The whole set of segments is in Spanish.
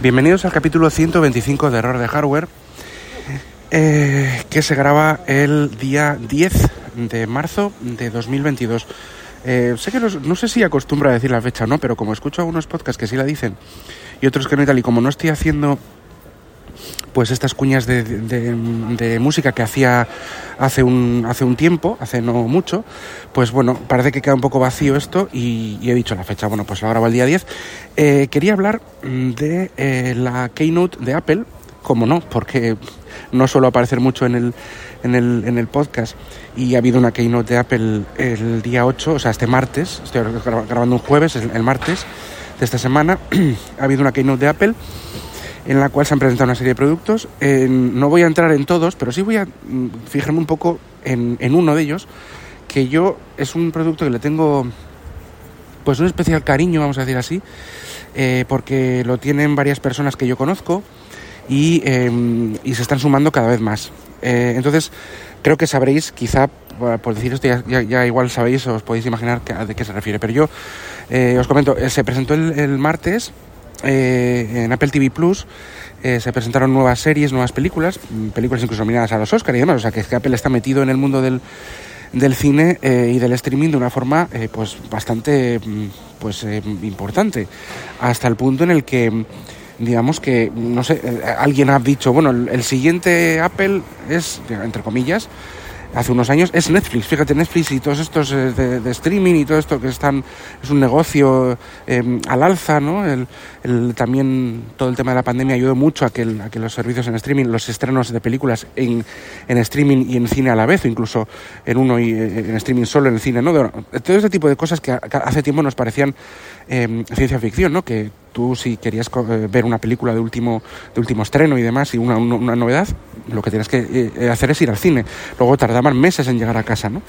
Bienvenidos al capítulo 125 de Error de Hardware, eh, que se graba el día 10 de marzo de 2022. Eh, sé que no, sé si acostumbro a decir la fecha o no, pero como escucho algunos podcasts que sí la dicen y otros que no y tal, y como no estoy haciendo pues estas cuñas de, música que hacía hace un, hace un tiempo, hace no mucho, pues bueno, parece que queda un poco vacío esto y, he dicho la fecha, bueno, pues la grabo el día 10. Eh, quería hablar de eh, la Keynote de Apple, como no, porque no suelo aparecer mucho en el, en el, en el podcast. Y ha habido una Keynote de Apple el día 8, o sea, este martes, estoy grabando un jueves, el martes de esta semana, ha habido una Keynote de Apple en la cual se han presentado una serie de productos. no voy a entrar en todos, pero sí voy a mm, fijarme un poco en, uno de ellos, que yo es un producto que le tengo pues un especial cariño, vamos a decir así, eh, porque lo tienen varias personas que yo conozco y, em, se están sumando cada vez más. Eh, entonces, creo que sabréis, quizá por decir esto ya, igual sabéis, os podéis imaginar de qué se refiere, pero yo eh, os comento, se presentó el martes eh, en Apple TV Plus eh, se presentaron nuevas series, nuevas películas, mm, películas incluso nominadas a los Oscars y demás, o sea que, Apple está metido en el mundo del, del cine eh, y del streaming de una forma pues bastante mm, pues importante, hasta el punto en el que digamos que, no sé, alguien ha dicho, bueno, el siguiente Apple es, entre comillas, hace unos años es Netflix. Fíjate, Netflix y todos estos eh, de, streaming y todo esto que están, es un negocio em, al alza, ¿no? El, también todo el tema de la pandemia ayudó mucho a que, a que los servicios en streaming, los estrenos de películas en, en, streaming y en cine a la vez, o incluso en uno y eh, en streaming solo en el cine, ¿no? todo este tipo de cosas que hace tiempo nos parecían em, ciencia ficción, ¿no? Que tú si querías eh, ver una película de último, de último estreno y demás y una, una, novedad, lo que tienes que eh, hacer es ir al cine. Luego tardaban meses en llegar a casa, ¿no?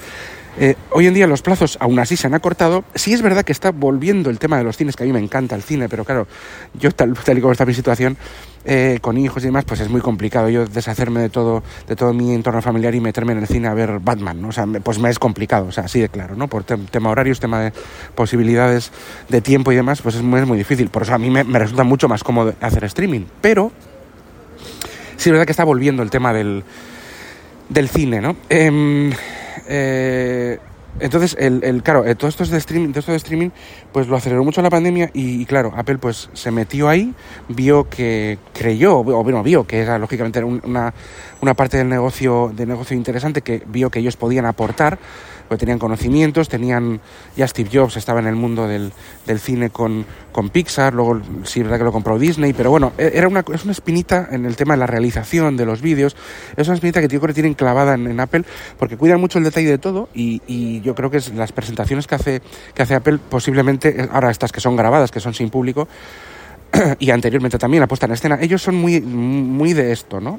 Eh, hoy en día los plazos aún así se han acortado. Sí es verdad que está volviendo el tema de los cines, que a mí me encanta el cine, pero claro, yo tal, tal y como está mi situación, eh, con hijos y demás, pues es muy complicado yo deshacerme de todo, de todo mi entorno familiar y meterme en el cine a ver Batman, ¿no? O sea, pues me es complicado, o sea, así de claro, ¿no? Por tema horarios, tema de posibilidades de tiempo y demás, pues es muy, muy difícil. Por eso a mí me, resulta mucho más cómodo hacer streaming. Pero sí es verdad que está volviendo el tema del, del cine, ¿no? Em, eh, entonces, el, el claro, eh, todo esto de streaming, esto de streaming, pues lo aceleró mucho la pandemia y, claro, Apple pues se metió ahí, vio que creyó, o bueno, vio que era lógicamente una, una parte del negocio, de negocio interesante que vio que ellos podían aportar porque tenían conocimientos, tenían, ya Steve Jobs estaba en el mundo del, del cine con, con, Pixar, luego sí es verdad que lo compró Disney, pero bueno, e, era una, es una espinita en el tema de la realización de los vídeos, es una espinita que yo creo que tienen clavada en, Apple, porque cuidan mucho el detalle de todo y, y yo creo que es las presentaciones que hace, que hace Apple, posiblemente, ahora estas que son grabadas, que son sin público, y anteriormente también la puesta en escena, ellos son muy, muy de esto, ¿no?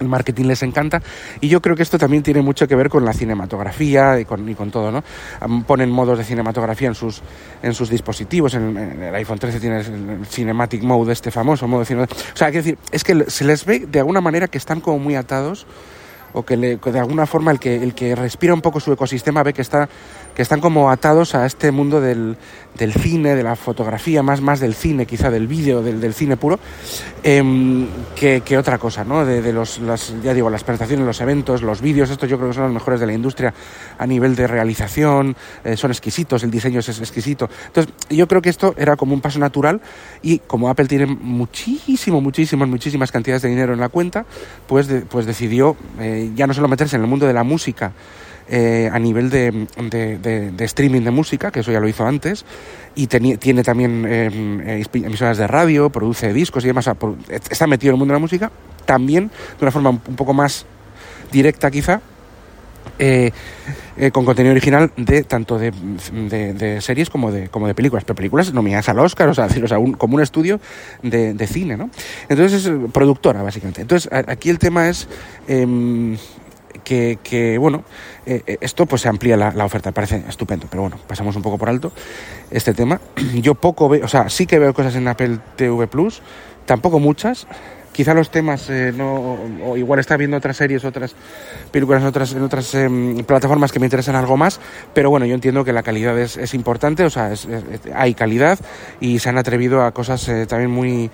El marketing les encanta y yo creo que esto también tiene mucho que ver con la cinematografía y con, y con todo, ¿no? Ponen modos de cinematografía en sus, en sus dispositivos, en, el iPhone 13 tiene el Cinematic Mode, este famoso modo de. O sea, que decir, es que se les ve de alguna manera que están como muy atados o que, de alguna forma el que, el que respira un poco su ecosistema ve que, está, que están como atados a este mundo del, del cine, de la fotografía, más, más del cine, quizá del vídeo, del, del cine puro, em, que, que, otra cosa, ¿no? De, de, los, las, ya digo, las presentaciones, los eventos, los vídeos, estos yo creo que son los mejores de la industria a nivel de realización, eh, son exquisitos, el diseño es exquisito. Entonces, yo creo que esto era como un paso natural y como Apple tiene muchísimo, muchísimas, muchísimas cantidades de dinero en la cuenta, pues, pues decidió eh, ya no solo meterse en el mundo de la música, eh, a nivel de, de, streaming de música, que eso ya lo hizo antes, y tiene también em, eh, emisoras de radio, produce discos y demás, está metido en el mundo de la música, también de una forma un poco más directa quizá, eh, con contenido original de tanto de, series como de, como de películas, pero películas nominadas al Oscar, o sea, o sea como un estudio de, cine, ¿no? Entonces es productora, básicamente. Entonces aquí el tema es em, que, bueno, eh, eh, esto pues se amplía la, oferta, parece estupendo, pero bueno, pasamos un poco por alto este tema. Yo poco veo, o sea, sí que veo cosas en Apple TV Plus, tampoco muchas. Quizá los temas eh, no, o igual está viendo otras series, otras películas en otras, en otras em, plataformas que me interesan algo más, pero bueno, yo entiendo que la calidad es, es importante, o sea, hay calidad y se han atrevido a cosas también muy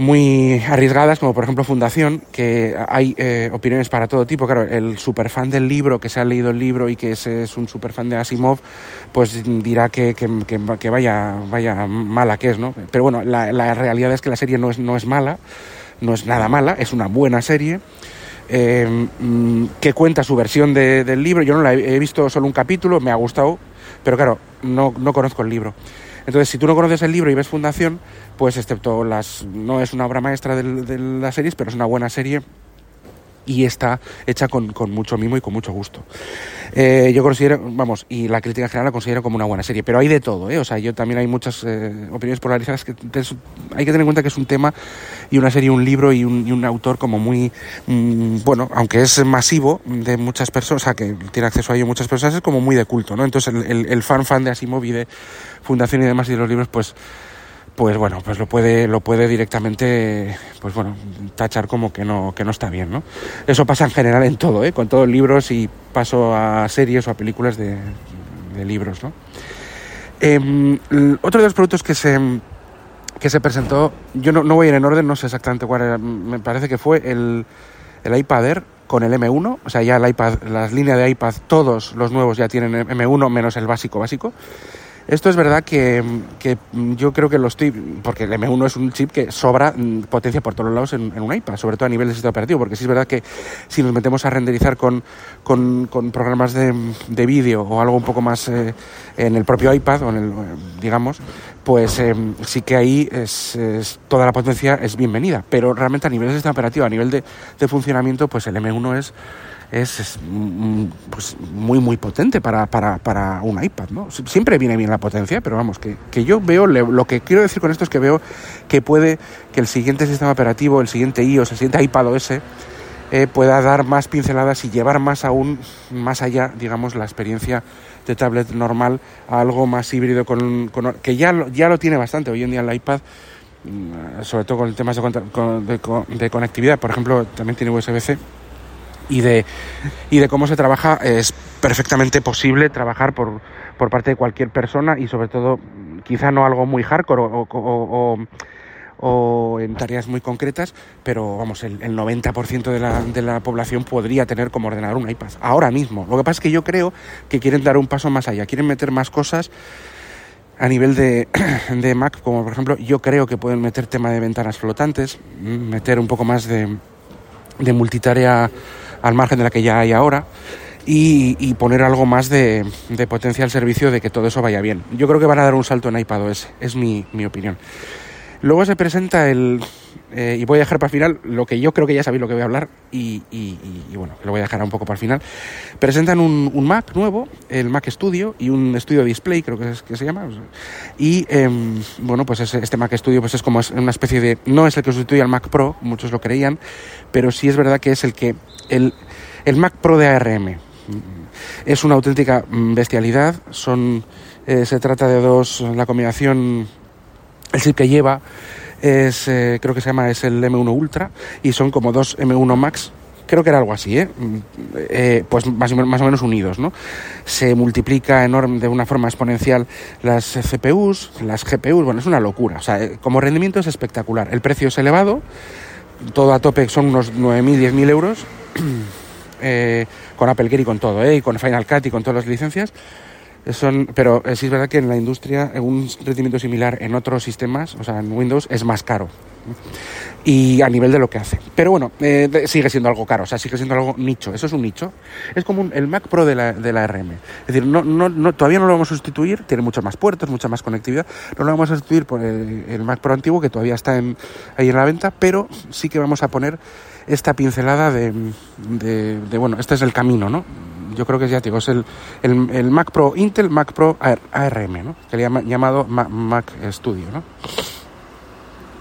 muy arriesgadas, como por ejemplo Fundación, que hay eh, opiniones para todo tipo. Claro, el superfan del libro, que se ha leído el libro y que es, un superfan de Asimov, pues dirá que, que, que, vaya, vaya mala que es, ¿no? Pero bueno, la, la, realidad es que la serie no es, no es mala, no es nada mala, es una buena serie. Eh, mm, que cuenta su versión de, del libro. Yo no la he, he visto solo un capítulo, me ha gustado, pero claro, no, no conozco el libro. Entonces, si tú no conoces el libro y ves Fundación, pues excepto las... no es una obra maestra de, de las series, pero es una buena serie y está hecha con, con, mucho mimo y con mucho gusto. Eh, yo considero, vamos, y la crítica general la considero como una buena serie, pero hay de todo, ¿eh? O sea, yo también hay muchas eh, opiniones polarizadas que hay que tener en cuenta que es un tema y una serie, un libro y un, y un autor como muy, mmm, bueno, aunque es masivo de muchas personas, o sea, que tiene acceso a ello muchas personas, es como muy de culto, ¿no? Entonces el, el, el fan fan de Asimov y de Fundación y demás y de los libros, pues pues bueno, pues lo puede, lo puede directamente, pues bueno, tachar como que no, que no está bien, ¿no? Eso pasa en general en todo, ¿eh? Con todos los libros y paso a series o a películas de, de libros, ¿no? Eh, otro de los productos que se, que se presentó, yo no, no, voy a ir en orden, no sé exactamente cuál era, me parece que fue el, el iPad Air con el M1, o sea, ya el iPad, las líneas de iPad, todos los nuevos ya tienen M1 menos el básico básico. Esto es verdad que, que, yo creo que lo estoy, porque el M1 es un chip que sobra potencia por todos lados en, un iPad, sobre todo a nivel de sistema operativo, porque sí es verdad que si nos metemos a renderizar con, con, con programas de, de vídeo o algo un poco más eh, en el propio iPad, o en el, digamos, pues eh, sí que ahí es, toda la potencia es bienvenida, pero realmente a nivel de sistema operativo, a nivel de, de funcionamiento, pues el M1 es es, es pues, muy, muy potente para, para, para, un iPad, ¿no? Siempre viene bien la potencia, pero vamos, que, que yo veo, lo que quiero decir con esto es que veo que puede que el siguiente sistema operativo, el siguiente iOS, el siguiente iPad OS, eh, pueda dar más pinceladas y llevar más aún, más allá, digamos, la experiencia de tablet normal a algo más híbrido, con, con que ya lo, ya lo tiene bastante hoy en día el iPad, mm, sobre todo con temas de, de, de conectividad, por ejemplo, también tiene USB-C y de, y de cómo se trabaja, es perfectamente posible trabajar por, por parte de cualquier persona y sobre todo quizá no algo muy hardcore o, o en tareas muy concretas, pero vamos, el, el 90% de la, de la población podría tener como ordenador un iPad, ahora mismo. Lo que pasa es que yo creo que quieren dar un paso más allá, quieren meter más cosas a nivel de, de Mac, como por ejemplo, yo creo que pueden meter tema de ventanas flotantes, meter un poco más de, de multitarea al margen de la que ya hay ahora. Y, y, poner algo más de, de, potencia al servicio de que todo eso vaya bien. Yo creo que van a dar un salto en iPadOS, es mi, mi opinión. Luego se presenta el, eh, y voy a dejar para el final lo que yo creo que ya sabéis lo que voy a hablar y, y, bueno, lo voy a dejar un poco para el final. Presentan un, un, Mac nuevo, el Mac Studio y un Studio Display, creo que, es, que se llama. Y eh, bueno, pues ese, este Mac Studio pues es como una especie de... No es el que sustituye al Mac Pro, muchos lo creían, pero sí es verdad que es el que... El, el Mac Pro de ARM. Es una auténtica bestialidad. Son, eh, se trata de dos, la combinación, el chip que lleva es, eh, creo que se llama, es el M1 Ultra y son como dos M1 Max. Creo que era algo así, ¿eh? eh pues más, o menos unidos, ¿no? Se multiplica enorme, de una forma exponencial las CPUs, las GPUs, bueno, es una locura. O sea, como rendimiento es espectacular. El precio es elevado, todo a tope son unos 9.000, 10.000 euros. Eh, con Apple Gear y con todo, ¿eh? y con Final Cut y con todas las licencias. Pero sí es verdad que en la industria un rendimiento similar en otros sistemas, o sea, en Windows, es más caro. Y a nivel de lo que hace. Pero bueno, eh, sigue siendo algo caro, o sea, sigue siendo algo nicho. Eso es un nicho. Es como un, el Mac Pro de la, de la RM. Es decir, no, no, no, todavía no lo vamos a sustituir, tiene muchos más puertos, mucha más conectividad. No lo vamos a sustituir por el, Mac Pro antiguo, que todavía está en, ahí en la venta, pero sí que vamos a poner esta pincelada de, de, bueno, este es el camino, ¿no? Yo creo que ya digo, es el, el, el Mac Pro Intel, Mac Pro ARM, ¿no? Que le llama, llamado Mac Studio, ¿no?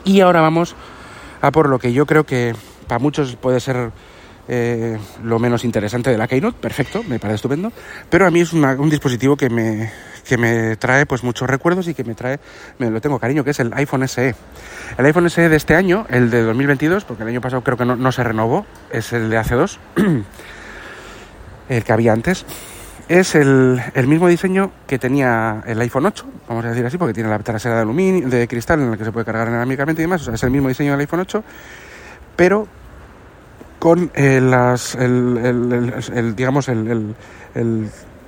Y ahora vamos a por lo que yo creo que para muchos puede ser eh, lo menos interesante de la Keynote, perfecto, me parece estupendo, pero a mí es una, un dispositivo que me, que me trae pues muchos recuerdos y que me trae, me lo tengo cariño, que es el iPhone SE. El iPhone SE de este año, el de 2022, porque el año pasado creo que no, no se renovó, es el de hace dos, el que había antes. es el, mismo diseño que tenía el iPhone 8, vamos a decir así, porque tiene la trasera de aluminio, de cristal en la que se puede cargar inalámbricamente y demás. Es el mismo diseño del iPhone 8, pero con eh, las, el, digamos, el,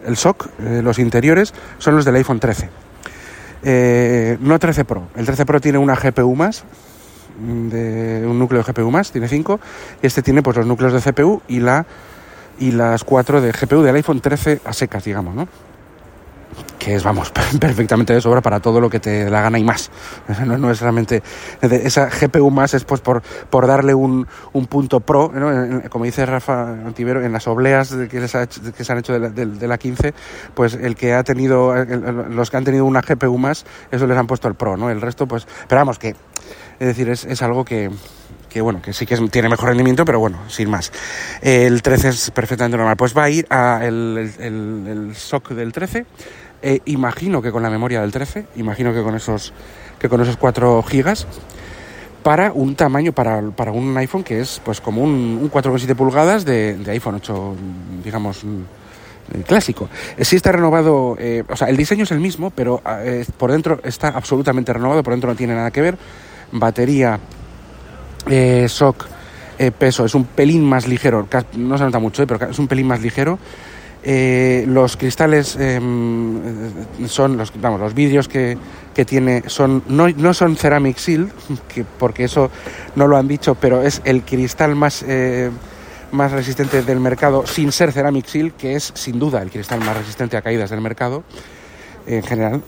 el SOC, eh, los interiores, son los del iPhone 13. Eh, no 13 Pro. El 13 Pro tiene una GPU más, de un núcleo de GPU más, tiene 5, y este tiene pues los núcleos de CPU y la y las 4 de GPU del iPhone 13 a secas, digamos, ¿no? que es, vamos, perfectamente de sobra para todo lo que te la gana y más. No, no es realmente... Esa GPU más es pues por, por darle un, un punto pro, como dice Rafa Antivero, en las obleas que, que se han hecho de la, 15, pues el que ha tenido, los que han tenido una GPU más, eso les han puesto el pro, ¿no? El resto, pues, pero vamos, que, es decir, es, es algo que, que bueno, que sí que tiene mejor rendimiento, pero bueno, sin más. El 13 es perfectamente normal. Pues va a ir a el, el, el SOC del 13 eh, imagino que con la memoria del 13, imagino que con esos, que con esos 4 gigas, para un tamaño, para, para un iPhone que es pues como un, un 4,7 pulgadas de, iPhone 8, digamos, mm, clásico. Eh, sí está renovado, eh, o sea, el diseño es el mismo, pero por dentro está absolutamente renovado, por dentro no tiene nada que ver. Batería, SOC, peso, es un pelín más ligero, no se nota mucho, pero es un pelín más ligero. Eh, los cristales em, son los, vamos, los vidrios que, que tiene son no, no, son ceramic seal, que, porque eso no lo han dicho, pero es el cristal más eh, más resistente del mercado sin ser ceramic seal, que es sin duda el cristal más resistente a caídas del mercado en general.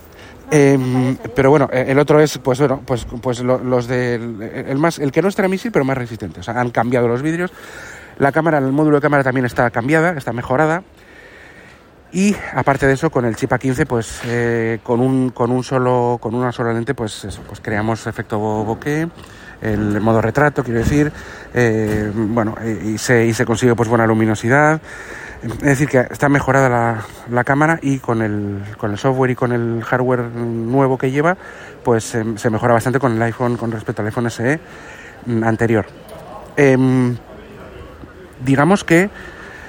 Em, pero bueno, el otro es, pues bueno, pues, pues los del el más, el que no es seal, pero más resistente. O sea, han cambiado los vidrios. La cámara, el módulo de cámara también está cambiada, está mejorada. Y aparte de eso, con el chip A15, pues eh, con, un, con, un solo, con una sola lente, pues eso, pues creamos efecto bokeh, el modo retrato, quiero decir, eh, bueno, y se, y se consigue pues buena luminosidad. Es decir, que está mejorada la, la, cámara y con el, con el software y con el hardware nuevo que lleva, pues se mejora bastante con el iPhone con respecto al iPhone SE anterior. Em, digamos que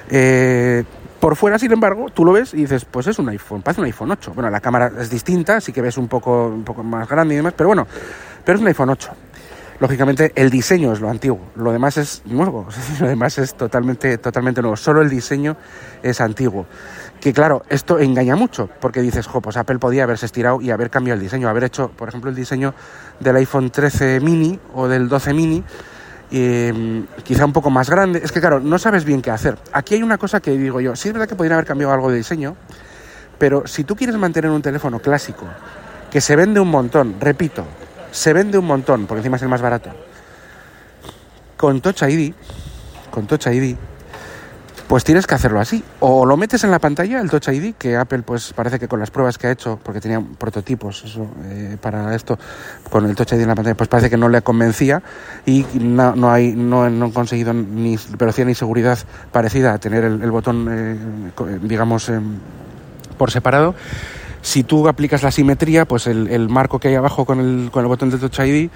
eh, por fuera, sin embargo, tú lo ves y dices, pues es un iPhone, parece un iPhone 8. Bueno, la cámara es distinta, sí que ves un poco, un poco más grande y demás, pero bueno, pero es un iPhone 8. Lógicamente, el diseño es lo antiguo, lo demás es nuevo, lo demás es totalmente, totalmente nuevo. Solo el diseño es antiguo. Que claro, esto engaña mucho, porque dices, jo, pues Apple podía haberse estirado y haber cambiado el diseño, haber hecho, por ejemplo, el diseño del iPhone 13 mini o del 12 mini Em, quizá un poco más grande. Es que claro, no sabes bien qué hacer. Aquí hay una cosa que digo yo, sí es verdad que podrían haber cambiado algo de diseño, pero si tú quieres mantener un teléfono clásico, que se vende un montón, repito, se vende un montón, porque encima es el más barato, con Touch ID, con Touch ID, pues tienes que hacerlo así. O lo metes en la pantalla, el Touch ID, que Apple pues parece que con las pruebas que ha hecho, porque tenía prototipos eso, eh, para esto, con el Touch ID en la pantalla, pues parece que no le convencía y no, no hay, no, han conseguido ni velocidad ni seguridad parecida a tener el, botón, eh, digamos, por separado. Si tú aplicas la simetría, pues el, marco que hay abajo con el, con el botón de Touch ID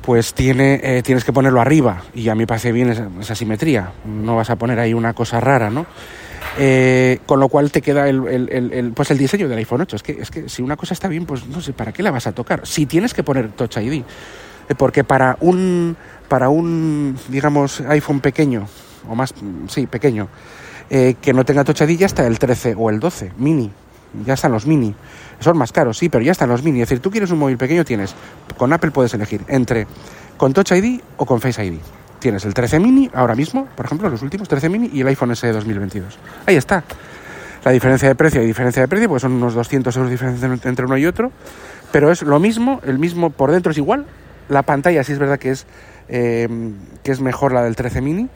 pues tiene, eh, tienes que ponerlo arriba y a mí me parece bien esa, simetría, no vas a poner ahí una cosa rara, ¿no? Eh, con lo cual te queda el, pues el diseño del iPhone 8. Es que, es que si una cosa está bien, pues no sé, ¿para qué la vas a tocar? Si tienes que poner Touch ID. Eh, porque para un, para un, digamos, iPhone pequeño, o más, sí, pequeño, que no tenga Touch ID ya está el 13 o el 12, mini. Ya están los mini. Son más caros, sí, pero ya están los mini. Es decir, tú quieres un móvil pequeño, tienes. Con Apple puedes elegir entre con Touch ID o con Face ID. Tienes el 13 mini ahora mismo, por ejemplo, los últimos 13 mini y el iPhone SE 2022. Ahí está. La diferencia de precio y diferencia de precio, pues son unos 200 euros de diferencia entre uno y otro, pero es lo mismo, el mismo por dentro es igual. La pantalla sí es verdad que es, eh, que es mejor la del 13 mini,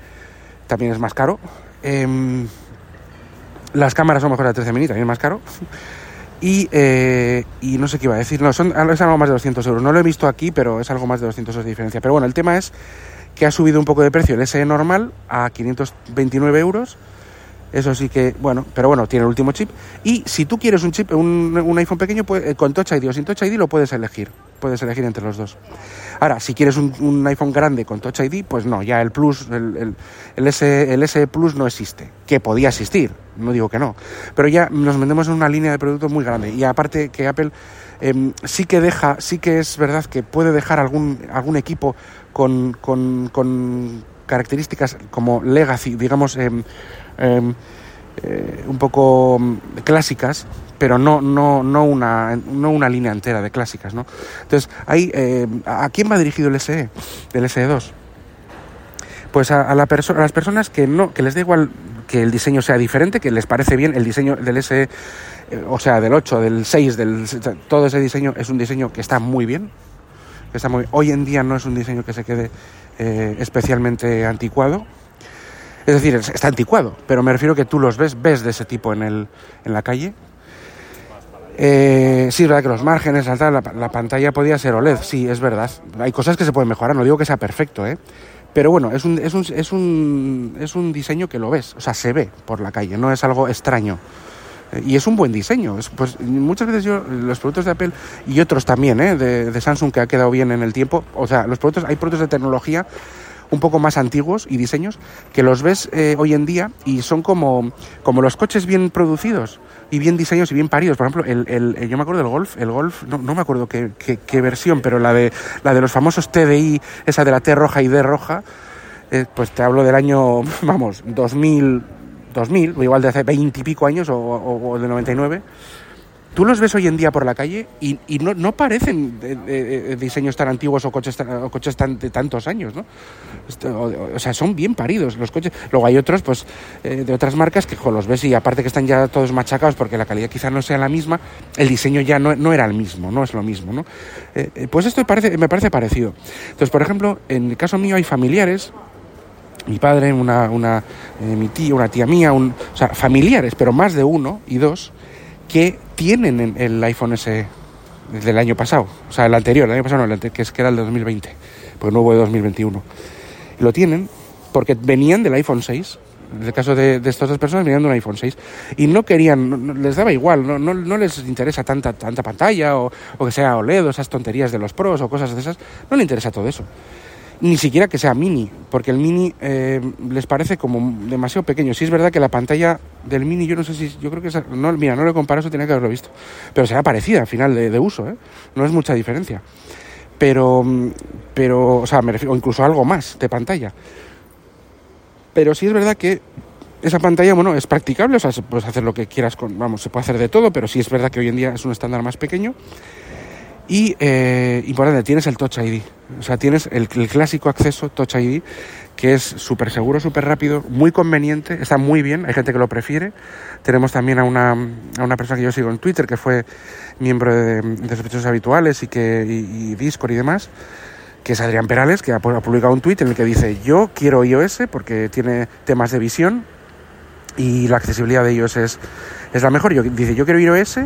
también es más caro. Em, las cámaras son mejor la del 13 mini, también es más caro. Y, eh, y no sé qué iba a decir, no, son, es algo más de 200 euros. No lo he visto aquí, pero es algo más de 200 euros de diferencia. Pero bueno, el tema es que ha subido un poco de precio el SE normal a 529 euros Eso sí que, bueno, pero bueno, tiene el último chip. Y si tú quieres un chip, un, un iPhone pequeño, pues, eh, con Touch ID o sin Touch ID lo puedes elegir. Puedes elegir entre los dos. Ahora, si quieres un, un iPhone grande con Touch ID, pues no, ya el Plus, el, el, el, S, el S Plus no existe. Que podía existir, no digo que no. Pero ya nos vendemos en una línea de productos muy grande. Y aparte que Apple eh, sí que deja, sí que es verdad que puede dejar algún, algún equipo con, con, con características como legacy, digamos, eh, eh, eh, un poco mm, clásicas, pero no, no, no, una, no una línea entera de clásicas. ¿no? Entonces, ahí, eh, ¿a quién va dirigido el SE, el SE2? Pues a, a, la perso a las personas que, no, que les da igual que el diseño sea diferente, que les parece bien el diseño del SE, eh, o sea, del 8, del 6, del, todo ese diseño es un diseño que está muy bien. Que está muy, hoy en día no es un diseño que se quede eh, especialmente anticuado. Es decir, está anticuado, pero me refiero que tú los ves, ves de ese tipo en, el, en la calle. Eh, sí, es verdad que los márgenes, la, la, la, pantalla podía ser OLED, sí, es verdad. Hay cosas que se pueden mejorar, no digo que sea perfecto, ¿eh? Pero bueno, es un, es un, es un, es un diseño que lo ves, o sea, se ve por la calle, no es algo extraño. Y es un buen diseño. Es, pues muchas veces yo, los productos de Apple y otros también, ¿eh? de, de Samsung que ha quedado bien en el tiempo, o sea, los productos, hay productos de tecnología un poco más antiguos y diseños que los ves eh, hoy en día y son como, como los coches bien producidos y bien diseñados y bien paridos. Por ejemplo, el, el, yo me acuerdo del Golf, el Golf, no, no me acuerdo qué, qué, versión, pero la de, la de los famosos TDI, esa de la T roja y D roja, eh, pues te hablo del año, vamos, 2000, 2000, o igual de hace 20 y pico años o, o, o de 99 tú los ves hoy en día por la calle y, y no, no, parecen de, de, de diseños tan antiguos o coches, tan, o coches tan, de tantos años, ¿no? O, o, sea, son bien paridos los coches. Luego hay otros, pues, eh, de otras marcas que los ves y aparte que están ya todos machacados porque la calidad quizá no sea la misma, el diseño ya no, era el mismo, no es lo mismo, ¿no? Eh, pues esto parece, me parece parecido. Entonces, por ejemplo, en el caso mío hay familiares mi padre, una, una eh, mi tía, una tía mía, un, o sea, familiares, pero más de uno y dos, que tienen el iPhone S del año pasado, o sea, el anterior, el año pasado no, el que, es, que era el de 2020, porque no hubo de 2021. Lo tienen porque venían del iPhone 6, en el caso de, estas dos personas venían de un iPhone 6 y no querían, no, les daba igual, no, no, no, les interesa tanta, tanta pantalla o, o que sea OLED o esas tonterías de los pros o cosas de esas, no les interesa todo eso ni siquiera que sea mini, porque el mini eh, les parece como demasiado pequeño. Sí es verdad que la pantalla del mini, yo no sé si, yo creo que es, no, mira, no lo comparo, eso tenía que haberlo visto, pero será parecida al final de, uso, ¿eh? no es mucha diferencia. Pero, pero, o sea, me refiero, o incluso algo más de pantalla. Pero sí es verdad que esa pantalla, bueno, es practicable, o sea, puedes hacer lo que quieras con, vamos, se puede hacer de todo, pero sí es verdad que hoy en día es un estándar más pequeño. Y, eh, importante, tienes el Touch ID. O sea, tienes el, el clásico acceso Touch ID, que es súper seguro, súper rápido, muy conveniente, está muy bien, hay gente que lo prefiere. Tenemos también a una, a una persona que yo sigo en Twitter, que fue miembro de, de sospechosos habituales y, que, y, y Discord y demás, que es Adrián Perales, que ha, publicado un tweet en el que dice, yo quiero iOS porque tiene temas de visión y la accesibilidad de iOS es, es la mejor. Yo, dice, yo quiero iOS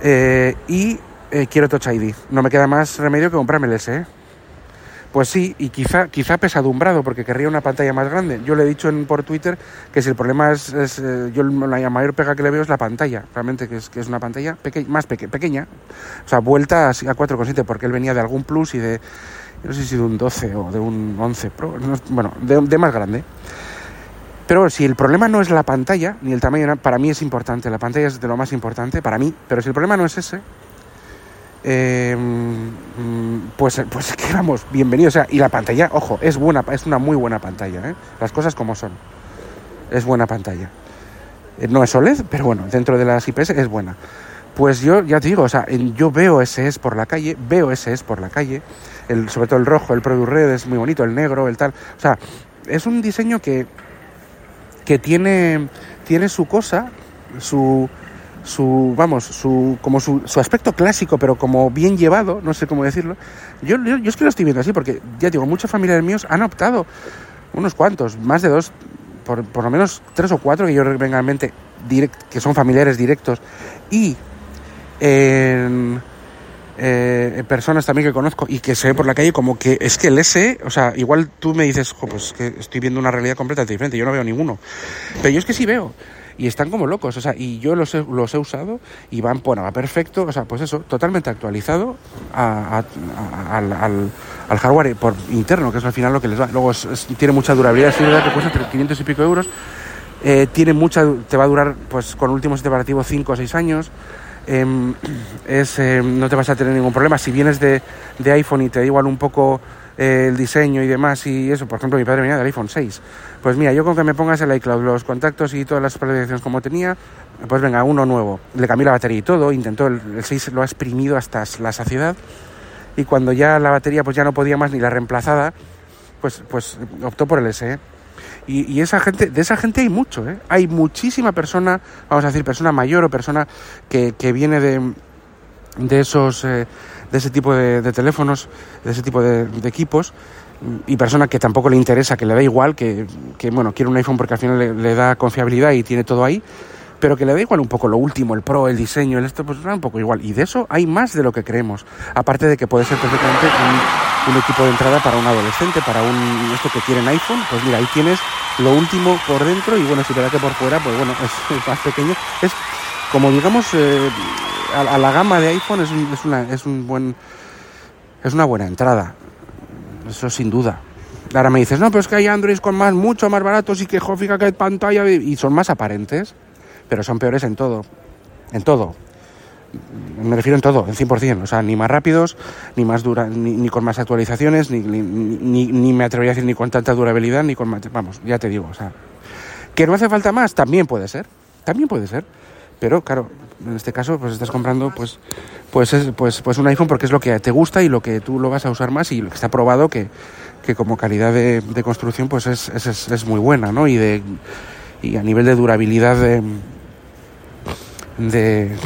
eh, y eh, quiero Touch ID. No me queda más remedio que comprarme el SE. Pues sí, y quizá, quizá pesadumbrado, porque querría una pantalla más grande. Yo le he dicho en, por Twitter que si el problema es, es eh, yo la mayor pega que le veo es la pantalla, realmente que es, que es una pantalla peque más peque pequeña, o sea, vuelta a, a 4,7, porque él venía de algún Plus y de, no sé si de un 12 o de un 11 Pro, no, bueno, de, de más grande. Pero si el problema no es la pantalla, ni el tamaño, para mí es importante, la pantalla es de lo más importante, para mí, pero si el problema no es ese, eh, pues, pues que vamos, bienvenido. O sea, y la pantalla, ojo, es buena, es una muy buena pantalla, ¿eh? Las cosas como son. Es buena pantalla. Eh, no es OLED, pero bueno, dentro de las IPS es buena. Pues yo ya te digo, o sea, yo veo SS por la calle, veo SS por la calle, sobre todo el rojo, el Product Red es muy bonito, el negro, el tal. O sea, es un diseño que, que tiene, tiene su cosa, su, su vamos su como su, su, aspecto clásico pero como bien llevado no sé cómo decirlo yo, yo, es que lo estoy viendo así porque ya digo muchos familiares míos han optado unos cuantos más de dos por, por lo menos tres o cuatro que yo venga en mente direct, que son familiares directos y eh, personas también que conozco y que se ve por la calle como que es que el S, o sea, igual tú me dices, pues que estoy viendo una realidad completamente diferente, yo no veo ninguno. Pero yo es que sí veo. Y están como locos, o sea, y yo los he, los he usado y van, bueno, va perfecto, o sea, pues eso, totalmente actualizado al, al, hardware por interno, que es al final lo que les va. Luego tiene mucha durabilidad, es verdad que cuesta 500 y pico euros, eh, tiene mucha, te va a durar, pues con último sistema operativo 5 o 6 años. Em, es, em, no te vas a tener ningún problema. Si vienes de, de iPhone y te da igual un poco eh, el diseño y demás y eso, por ejemplo, mi padre venía del iPhone 6. Pues mira, yo con que me pongas el iCloud, los contactos y todas las predicciones como tenía, pues venga, uno nuevo. Le cambié la batería y todo, intentó, el, el 6 lo ha exprimido hasta la saciedad y cuando ya la batería pues ya no podía más ni la reemplazada, pues, pues optó por el SE. Y, esa gente, de esa gente hay mucho, ¿eh? Hay muchísima persona, vamos a decir, persona mayor o persona que, que viene de, de esos, eh, de ese tipo de, teléfonos, de ese tipo de, equipos, y persona que tampoco le interesa, que le da igual, que, que bueno, quiere un iPhone porque al final le, le da confiabilidad y tiene todo ahí, pero que le da igual un poco lo último, el pro, el diseño, el esto, pues da un poco igual. Y de eso hay más de lo que creemos. Aparte de que puede ser perfectamente un, equipo de entrada para un adolescente, para un esto que quieren iPhone, pues mira, ahí tienes lo último por dentro y bueno, si te da que por fuera, pues bueno, es, más pequeño. Es como digamos, eh, a, la gama de iPhone es, es, una, es un buen es una buena entrada. Eso sin duda. Ahora me dices, no, pero es que hay Android con más, mucho más baratos y que fíjate que pantalla y son más aparentes pero son peores en todo. En todo. Me refiero en todo, en 100%. O sea, ni más rápidos, ni más dura, ni, con más actualizaciones, ni, ni, ni, me atrevería a decir ni con tanta durabilidad, ni con más. Vamos, ya te digo. O sea, que no hace falta más, también puede ser. También puede ser. Pero claro, en este caso, pues estás comprando pues, pues, es, pues, pues un iPhone porque es lo que te gusta y lo que tú lo vas a usar más y lo que está probado que, que como calidad de, de construcción pues es, es, es, muy buena, ¿no? Y, de, y a nivel de durabilidad de, de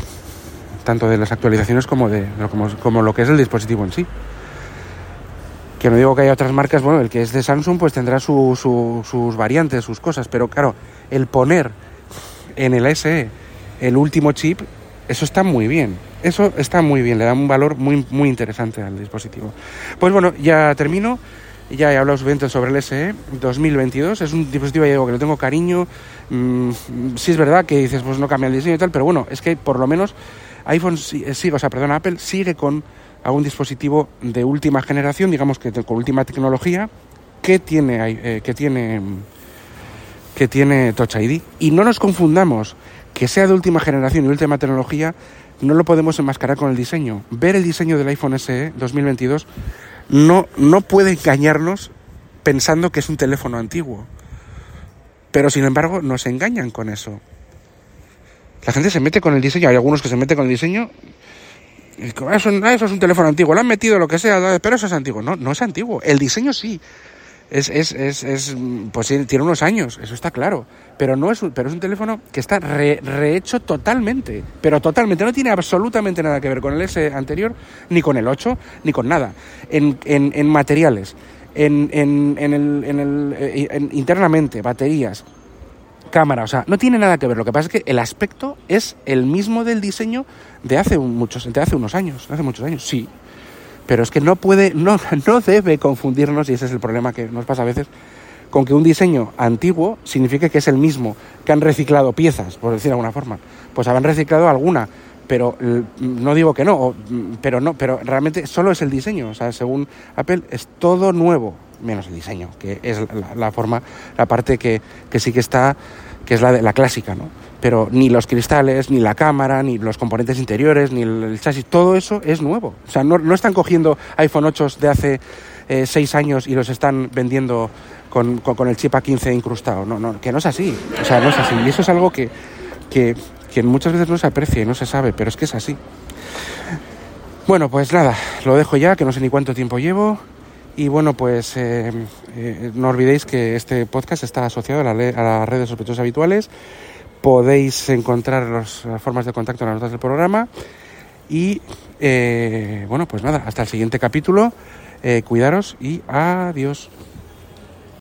tanto de las actualizaciones como de como, como, lo que es el dispositivo en sí. Que no digo que haya otras marcas, bueno, el que es de Samsung pues tendrá su, sus variantes, sus cosas, pero claro, el poner en el SE el último chip, eso está muy bien. Eso está muy bien, le da un valor muy, muy interesante al dispositivo. Pues bueno, ya termino. Ya he hablado suficiente sobre el SE 2022. Es un dispositivo digo, que le tengo cariño. Mm, sí es verdad que dices, pues no cambia el diseño y tal, pero bueno, es que por lo menos iPhone sigue, eh, o sea, perdón, Apple sigue con algún dispositivo de última generación, digamos que con última tecnología, que tiene, eh, que tiene, que tiene Touch ID. Y no nos confundamos que sea de última generación y última tecnología, no lo podemos enmascarar con el diseño. Ver el diseño del iPhone SE 2022 no, no puede engañarnos pensando que es un teléfono antiguo. Pero sin embargo nos engañan con eso. La gente se mete con el diseño, hay algunos que se meten con el diseño. Y eso, eso es un teléfono antiguo, le han metido lo que sea, pero eso es antiguo. No, no es antiguo. El diseño sí es, es, es, es pues tiene unos años, eso está claro, pero no es un, pero es un teléfono que está rehecho totalmente, pero totalmente, no tiene absolutamente nada que ver con el S anterior, ni con el 8, ni con nada, en, en, en materiales, en, en, en, el, en el eh, internamente, baterías, cámara, o sea, no tiene nada que ver, lo que pasa es que el aspecto es el mismo del diseño de hace muchos, de hace unos años, hace muchos años, sí, pero es que no puede, no, no debe confundirnos, y ese es el problema que nos pasa a veces, con que un diseño antiguo signifique que es el mismo, que han reciclado piezas, por decir de alguna forma. Pues habrán reciclado alguna, pero no digo que no, pero no, pero realmente solo es el diseño. O sea, según Apple es todo nuevo, menos el diseño, que es la, forma, la parte que, que sí que está, que es la, de, la clásica, ¿no? pero ni los cristales, ni la cámara, ni los componentes interiores, ni el, chasis, todo eso es nuevo. O sea, no, no están cogiendo iPhone 8 de hace eh, seis años y los están vendiendo con, con, el chip A15 incrustado. No, no, que no es así. O sea, no es así. Y eso es algo que, que, que muchas veces no se aprecia y no se sabe, pero es que es así. Bueno, pues nada, lo dejo ya, que no sé ni cuánto tiempo llevo. Y bueno, pues eh, eh, no olvidéis que este podcast está asociado a, la, a las redes sospechosos habituales podéis encontrar las formas de contacto en las notas del programa. Y eh, bueno, pues nada, hasta el siguiente capítulo. Eh, cuidaros y adiós.